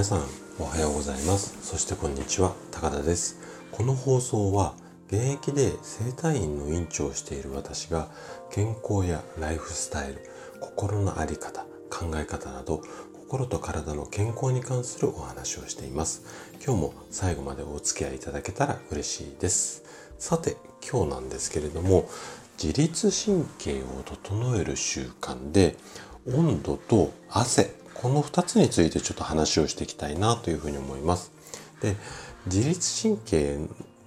皆さんおはようございます。そしてこんにちは。高田です。この放送は現役で整体院の院長をしている私が健康やライフスタイル心の在り方考え方など心と体の健康に関するお話をしています。今日も最後までお付き合いいただけたら嬉しいです。さて今日なんですけれども自律神経を整える習慣で温度と汗この2つについてちょっと話をしていきたいなというふうに思います。で自律神経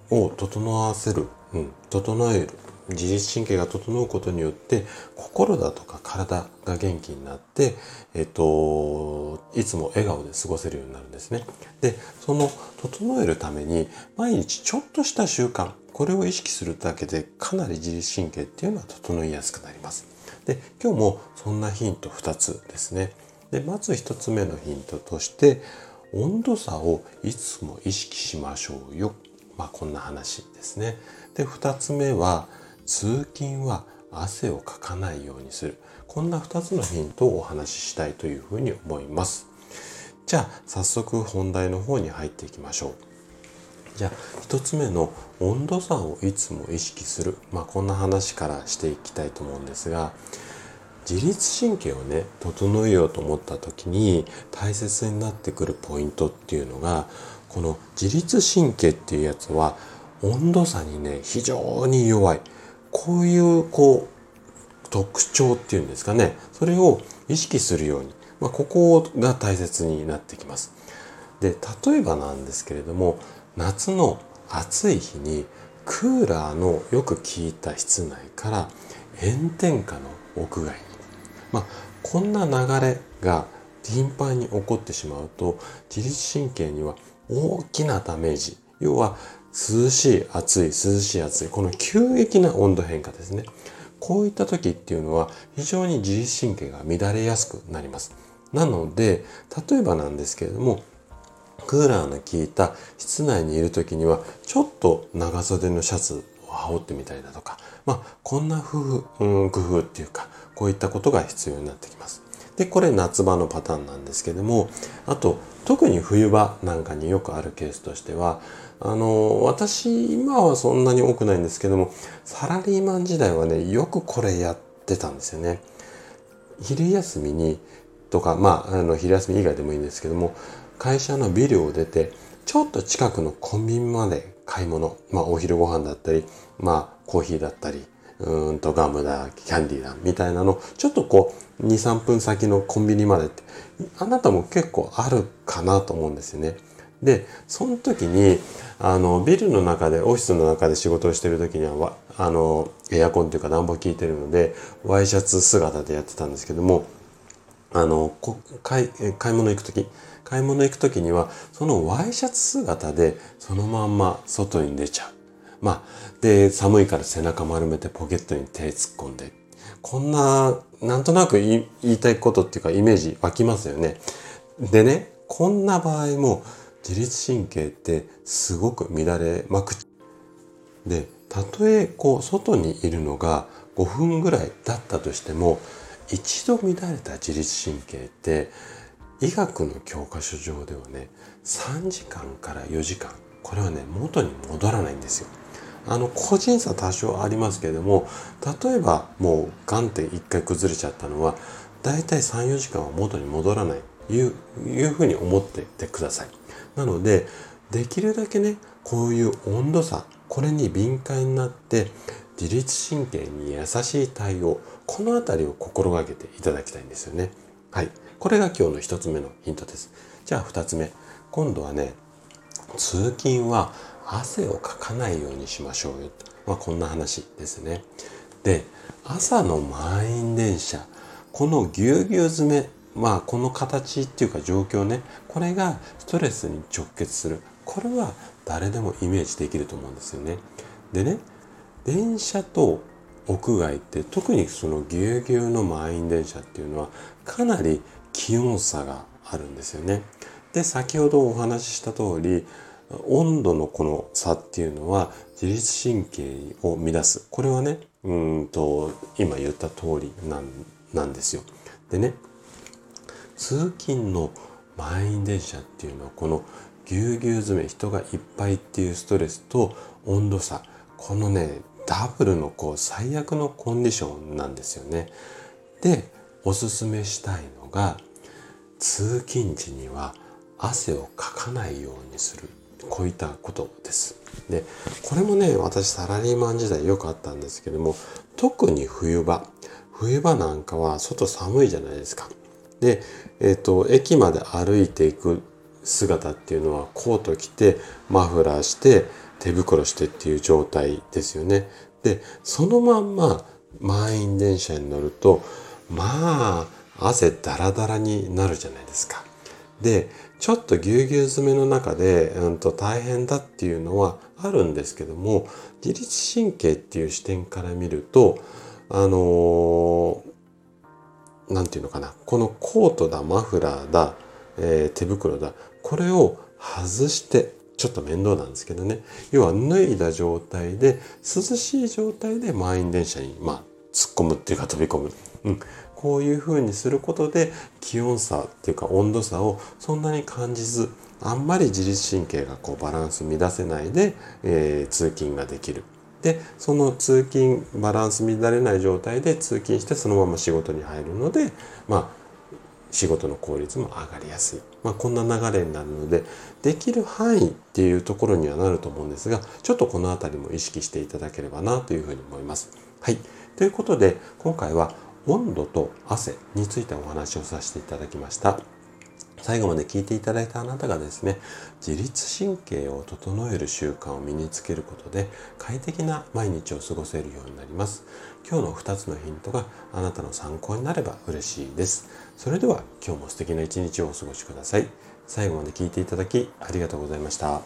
を整わせる、うん、整える自律神経が整うことによって心だとか体が元気になって、えっと、いつも笑顔で過ごせるようになるんですね。で、その整えるために毎日ちょっとした習慣、これを意識するだけでかなり自律神経っていうのは整いやすくなります。で、今日もそんなヒント2つですね。で、まず1つ目のヒントとして、温度差をいつも意識しましょうよ。まあ、こんな話ですね。で、2つ目は、通勤は汗をかかないようにする。こんな2つのヒントをお話ししたいというふうに思います。じゃあ、早速本題の方に入っていきましょう。じゃあ、1つ目の温度差をいつも意識する。まあ、こんな話からしていきたいと思うんですが、自律神経をね、整えようと思った時に大切になってくるポイントっていうのが、この自律神経っていうやつは温度差にね、非常に弱い。こういうこう特徴っていうんですかねそれを意識するように、まあ、ここが大切になってきます。で例えばなんですけれども夏の暑い日にクーラーのよく効いた室内から炎天下の屋外に、まあ、こんな流れが頻繁に起こってしまうと自律神経には大きなダメージ要は涼しい、暑い、涼しい、暑い。この急激な温度変化ですね。こういった時っていうのは非常に自律神経が乱れやすくなります。なので、例えばなんですけれども、クーラーの効いた室内にいる時には、ちょっと長袖のシャツを羽織ってみたりだとか、まあ、こんな風、うん、工夫っていうか、こういったことが必要になってきます。で、これ夏場のパターンなんですけども、あと、特に冬場なんかによくあるケースとしては、あの、私、今はそんなに多くないんですけども、サラリーマン時代はね、よくこれやってたんですよね。昼休みに、とか、まあ、あの、昼休み以外でもいいんですけども、会社のビルを出て、ちょっと近くのコンビニまで買い物、まあ、お昼ご飯だったり、まあ、コーヒーだったり、うんとガムだ、キャンディーだ、みたいなの、ちょっとこう、2、3分先のコンビニまでって、あなたも結構あるかなと思うんですよね。で、その時に、あの、ビルの中で、オフィスの中で仕事をしてる時には、あの、エアコンというか暖房効いてるので、ワイシャツ姿でやってたんですけども、あの、買い、買い物行く時、買い物行く時には、そのワイシャツ姿で、そのまんま外に出ちゃう。まあ、で、寒いから背中丸めてポケットに手突っ込んで。こんな、なんとなく言いたいことっていうかイメージ湧きますよね。でね、こんな場合も、自律神経ってすごく乱れまくでたとえこう外にいるのが5分ぐらいだったとしても一度乱れた自律神経って医学の教科書上ではね3時間から4時間これはね元に戻らないんですよ。あの個人差多少ありますけれども例えばもうガンって一回崩れちゃったのはだいたい34時間は元に戻らないいういうふうに思っててください。なのでできるだけねこういう温度差これに敏感になって自律神経に優しい対応この辺りを心がけていただきたいんですよね。はい。これが今日の1つ目のヒントです。じゃあ2つ目。今度はね通勤は汗をかかないようにしましょうよとまあ、こんな話ですねで朝の満員電車このぎゅうぎゅう詰めまあこの形っていうか状況ねこれがストレスに直結するこれは誰でもイメージできると思うんですよね。でね電車と屋外って特にそのぎゅうぎゅうの満員電車っていうのはかなり気温差があるんですよね。で先ほどお話しした通り温度のこの差っていうのは自律神経を乱すこれはねうんと今言った通りなんなんですよ。でね通勤の満員電車っていうのはこのぎゅうぎゅう詰め人がいっぱいっていうストレスと温度差このねダブルのこう最悪のコンディションなんですよね。でおすすめしたいのが通勤時には汗をかかないようにするこういったことです。でこれもね私サラリーマン時代よくあったんですけども特に冬場冬場なんかは外寒いじゃないですか。で、えっ、ー、と駅まで歩いていく姿っていうのはコート着てマフラーして手袋してっていう状態ですよね。でそのまんま満員電車に乗るとまあ汗ダラダラになるじゃないですか。でちょっとぎゅうぎゅう詰めの中で、うん、と大変だっていうのはあるんですけども自律神経っていう視点から見るとあの何、ー、て言うのかなこのコートだマフラーだ、えー、手袋だこれを外してちょっと面倒なんですけどね。要は脱いだ状態で涼しい状態で満員電車にまあ突っ込むっていうか飛び込む、うん、こういう風にすることで気温差っていうか温度差をそんなに感じずあんまり自律神経がこうバランス乱せないで、えー、通勤ができる。でその通勤バランス乱れない状態で通勤してそのまま仕事に入るのでまあ仕事の効率も上がりやすい。まあ、こんな流れになるので、できる範囲っていうところにはなると思うんですが、ちょっとこの辺りも意識していただければなというふうに思います。はい。ということで、今回は温度と汗についてお話をさせていただきました。最後まで聞いていただいたあなたがですね、自律神経を整える習慣を身につけることで快適な毎日を過ごせるようになります。今日の2つのヒントがあなたの参考になれば嬉しいです。それでは今日も素敵な一日をお過ごしください。最後まで聞いていただきありがとうございました。